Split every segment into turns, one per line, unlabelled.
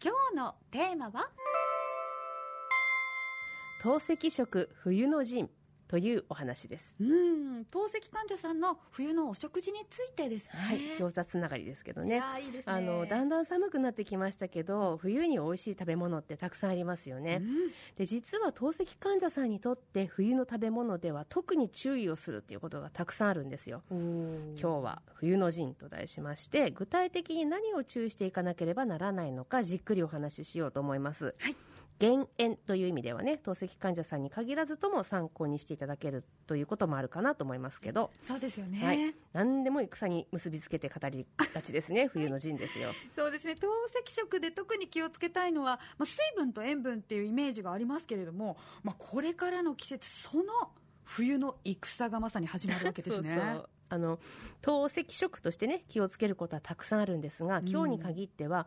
今日のテーマは？
透析食冬の陣。というお話です。
うん透析患者さんの冬のお食事についてですね。
はい、餃子つながりですけどね。
いやーいいですね。
あのだんだん寒くなってきましたけど冬に美味しい食べ物ってたくさんありますよね、で実は透析患者さんにとって冬の食べ物では特に注意をするっていうことがたくさんあるんですよ。
うん
今日は冬の陣と題しまして具体的に何を注意していかなければならないのかじっくりお話ししようと思います、
はい
減塩という意味ではね透析患者さんに限らずとも参考にしていただけるということもあるかなと思いますけど、
そうですよね、
はい、何でも戦に結びつけて語りがちですね冬の陣ですよ。
そうですね。透析食で特に気をつけたいのは、まあ、水分と塩分っていうイメージがありますけれども、まあ、これからの季節その冬の戦がまさに始まるわけですね。
そうそう。あの透析食としてね気をつけることはたくさんあるんですが今日に限っては、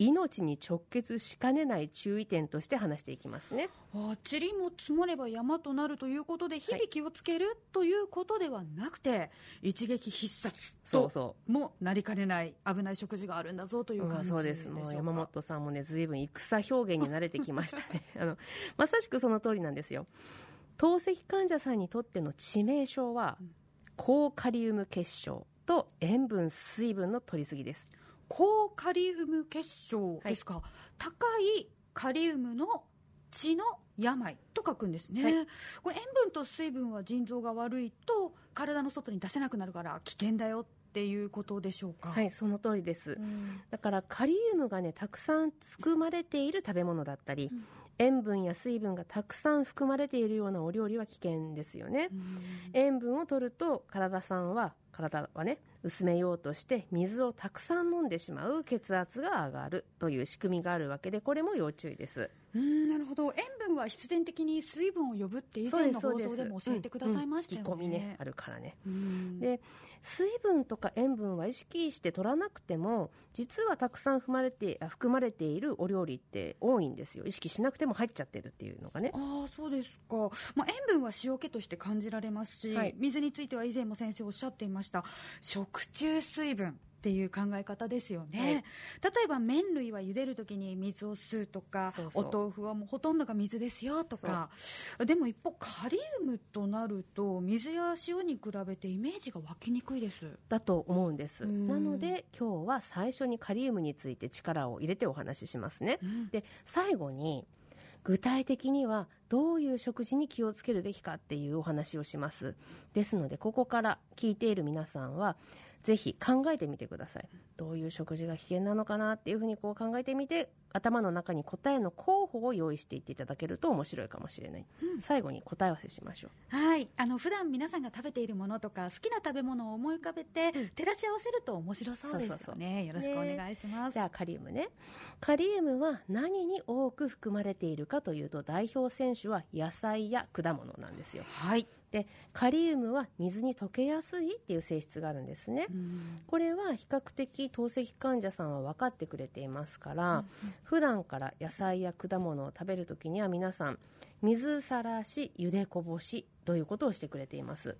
命に直結しかねない注意点として話していきますね。
あ塵も積もれば山となるということで日々気をつけるということではなくて、一撃必殺と
そうそ
もなりかねない危ない食事があるんだぞという感じ
そうです。山本さんもね随分戦表現に慣れてきましたね。あのまさしくその通りなんですよ。透析患者さんにとっての致命傷は、高カリウム結晶と塩分水分の取りすぎです
高カリウム結晶ですか、高いカリウムの血の病と書くんですね、
はい。
これ塩分と水分は腎臓が悪いと体の外に出せなくなるから危険だよっていうことでしょうか？
はいその通りです、
うん。
だからカリウムがねたくさん含まれている食べ物だったり、塩分や水分がたくさん含まれているようなお料理は危険ですよね、塩分を取ると体さんは体はね薄めようとして水をたくさん飲んでしまう血圧が上がるという仕組みがあるわけでこれも要注意です。
うんなるほど。塩分は必然的に水分を呼ぶって以前の放送でも教えてくださいましたよね、
うんうん込みねあるからね。
うん。
で水分とか塩分は意識して取らなくても実はたくさん含まれてあ含まれているお料理って多いんですよ。意識しなくても入っちゃってるっていうのがね。
ああそうですか、まあ、塩分は塩気として感じられますし、
はい。
水については以前も先生おっしゃっていました食中水分っていう考え方ですよね、
はい。
例えば麺類は茹でるときに水を吸うとかお豆腐はもうほとんどが水ですよとか。でも一方カリウムとなると水や塩に比べてイメージが湧きにくいです。
だと思うんです。
うん。
なので今日は最初にカリウムについて力を入れてお話ししますね、
ん。
で最後に具体的にはどういう食事に気をつけるべきかっていうお話をします。ですのでここから聞いている皆さんはぜひ考えてみてください。どういう食事が危険なのかなっていうふうにこう考えてみて頭の中に答えの候補を用意していっていただけると面白いかもしれない、最後に答え合わせしましょう。
はい。あの普段皆さんが食べているものとか好きな食べ物を思い浮かべて照らし合わせると面白そうですよね。よろしくお願いします、
じゃあカリウムね。カリウムは何に多く含まれているかというと代表選手は野菜や果物なんですよ。
はい
でカリウムは水に溶けやすいっていう性質があるんですね、これは比較的透析患者さんは分かってくれていますから、普段から野菜や果物を食べるときには皆さん水さらし茹でこぼしということをしてくれています。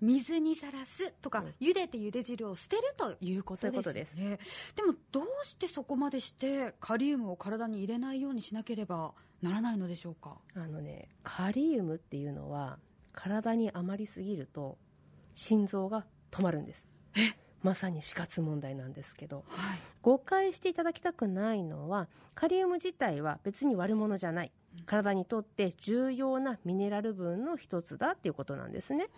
水にさらすとか、茹でて茹で汁を捨てるということですね。
そういうこと
でもどうしてそこまでしてカリウムを体に入れないようにしなければならないのでしょうか？
あのねカリウムっていうのは体に余りすぎると心臓が止まるんです。まさに死活問題なんですけど。
はい。
誤解していただきたくないのはカリウム自体は別に悪者じゃない。体にとって重要なミネラル分の一つだっていうことなんですね。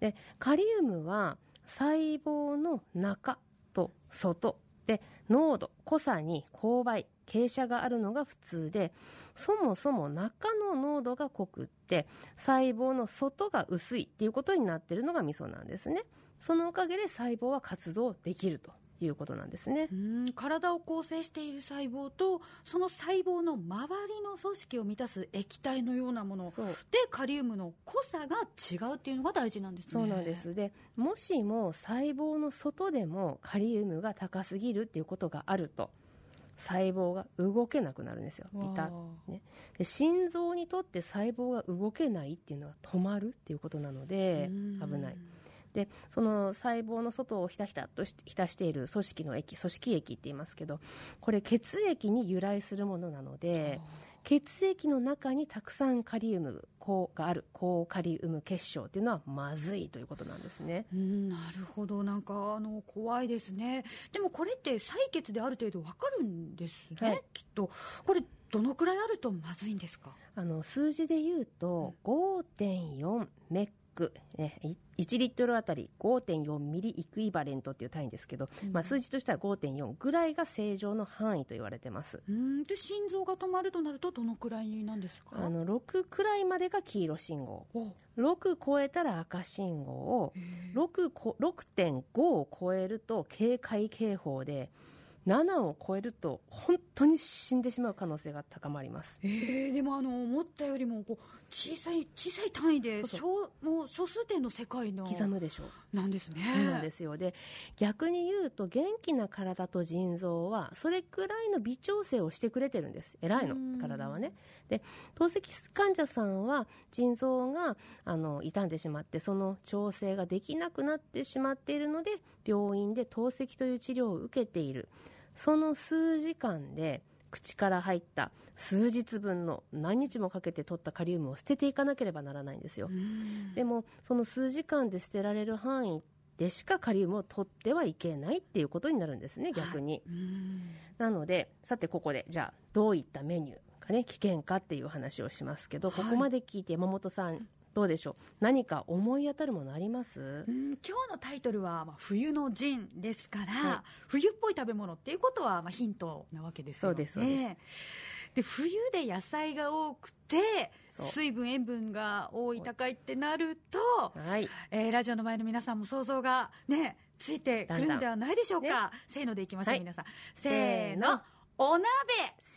でカリウムは細胞の中と外で濃度濃さに勾配傾斜があるのが普通でそもそも中の濃度が濃くって細胞の外が薄いっていうことになってるのが味噌なんですね。そのおかげで細胞は活動できるということなんですね。
うん体を構成している細胞とその細胞の周りの組織を満たす液体のようなものでカリウムの濃さが違うっていうのが大事なんですね。
そうなんです。でもしも細胞の外でもカリウムが高すぎるっていうことがあると細胞が動けなくなるんですよ。ビタ。ね、で心臓にとって細胞が動けないっていうのは止まるっていうことなので
うん。
危ない。でその細胞の外をひたひたとし浸している組織の液組織液って言いますけどこれ血液に由来するものなので血液の中にたくさんカリウムがある高カリウム結晶っていうのはまずいということなんですね。
うんなるほど。なんかあの怖いですね。でもこれって採血である程度わかるんですね、はい、きっと。これどのくらいあるとまずいんですか？
あの数字で言うと5.4メック、ね、1リットルあたり5.4ミリイクイバレントっていう単位ですけど、うん、まあ、数字としては5.4ぐらいが正常の範囲と言われてます。
うん。で心臓が止まるとなるとどのくらいなんですか？
あの6くらいまでが黄色信号。6超えたら赤信号を6.5を超えると警戒警報で7を超えると本当に死んでしまう可能性が高まります、
えー、でもあの思ったよりもこう小さい小さい単位で小もう小数点の世界の
刻むでしょ
う。なんですね。
そうなんですよ。で逆に言うと元気な体と腎臓はそれくらいの微調整をしてくれてるんです。偉いの体はね。で透析患者さんは腎臓があの傷んでしまってその調整ができなくなってしまっているので病院で透析という治療を受けているその数時間で口から入った数日分の何日もかけて取ったカリウムを捨てていかなければならないんですよ。でもその数時間で捨てられる範囲でしかカリウムを取ってはいけないっていうことになるんですね逆に、なのでさてここでじゃあどういったメニューがね危険かっていう話をしますけど、ここまで聞いて山本さんどうでしょう？何か思い当たるものあります？
今日のタイトルは、まあ、冬のジンですから、はい、冬っぽい食べ物っていうことは、まあ、ヒントなわけですよね。そうですで冬で野菜が多くて水分塩分が多い高いってなると、はい。えー、ラジオの前の皆さんも想像がねついてくるんではないでしょうか、ね、せーのでいきましょう、はい、皆さん。せーの。お鍋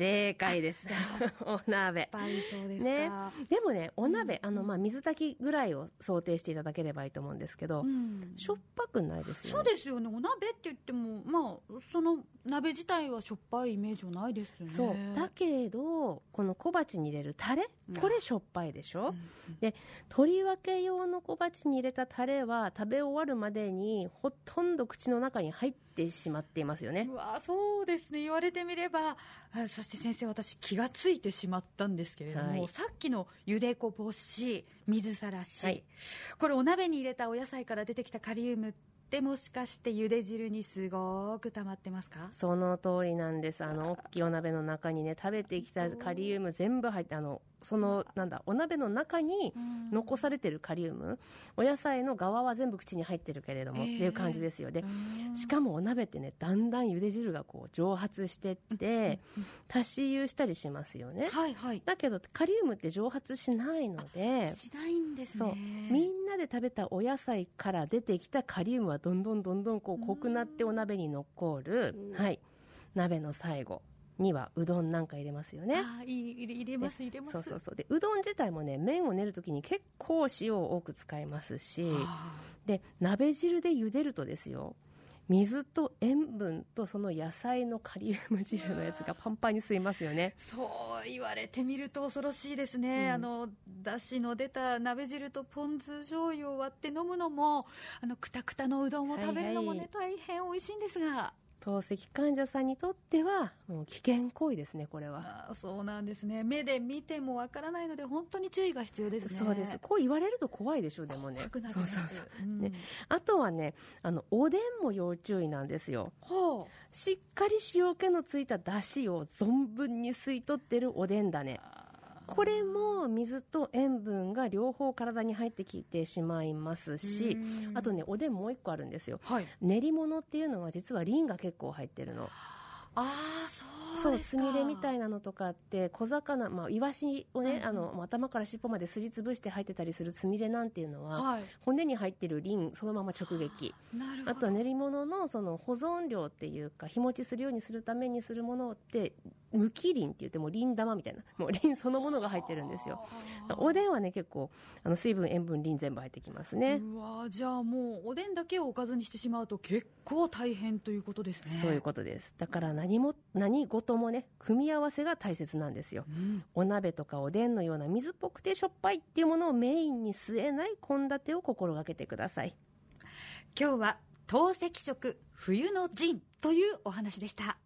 正解です。お鍋。
そうです
ね、でもねお鍋、うん、あのまあ水炊きぐらいを想定していただければいいと思うんですけど、うん、しょっぱくないですよ
ね。そうですよね。お鍋って言ってもまあその鍋自体はしょっぱいイメージはないですよね。
そう。だけどこの小鉢に入れるタレこれしょっぱいでしょ、うん、で取り分け用の小鉢に入れたタレは食べ終わるまでにほとんど口の中に入ってしまっていますよね。
うわそうですね。言われてみればそして先生私気がついてしまったんですけれども、はい、さっきのゆでこぼし水さらし、はい、これお鍋に入れたお野菜から出てきたカリウムってもしかして茹で汁にすごく溜まってますか？
その通りなんです。あの大きいお鍋の中にね食べてきたカリウム全部入ってあのそのなんだお鍋の中に残されてるカリウム、お野菜の側は全部口に入ってるけれども、っていう感じですよでしかもお鍋ってねだんだん茹で汁がこう蒸発してって足し湯したりしますよね、
はいはい、
だけどカリウムって蒸発しないので
しないんですね。
みんなで食べたお野菜から出てきたカリウムはどんどんどんどんこう濃くなってお鍋に残る、はい、鍋の最後にはうどんなんか入れますよね。
あ入れます入れます。
そうそうそう。でうどん自体もね麺を練る時に結構塩を多く使いますし、で鍋汁で茹でるとですよ。水と塩分とその野菜のカリウム汁のやつがパンパンに吸いますよね。
そう言われてみると恐ろしいですね、うん、あのだしの出た鍋汁とポン酢醤油を割って飲むのもあのくたくたのうどんを食べるのもね、はいはい、大変美味しいんですが
透析患者さんにとってはもう危険行為ですねこれは。
あそうなんですね。目で見てもわからないので本当に注意が必要ですね。
そうです。こう言われると怖いでしょでもね。
そうそうそう、
うん、ね、あとはねあのおでんも要注意なんですよ。
ほ
う。しっかり塩気のついただしを存分に吸い取ってるおでんだねこれも水と塩分が両方体に入ってきてしまいますしあとねおでんもう一個あるんですよ、はい、練り物っていうのは実はリンが結構入ってるの。
ああそう
つみれみたいなのとかって小魚、まあ、イワシをね、うん、あの頭から尻尾まですりつぶして入ってたりするつみれなんていうのは、はい、骨に入ってるリンそのまま直撃。あとは練り物のその保存量っていうか日持ちするようにするためにするものって無機リンって言ってもリン玉みたいなもうリンそのものが入ってるんですよ。おでんはね結構あの水分塩分リン全部入ってきますね。
うわじゃあもうおでんだけをおかずにしてしまうと結構大変ということですね。
そういうことです。だから何も何事もね組み合わせが大切なんですよ、うん、お鍋とかおでんのような水っぽくてしょっぱいっていうものをメインに据えない献立を心がけてください。
今日は透析食冬の陣というお話でした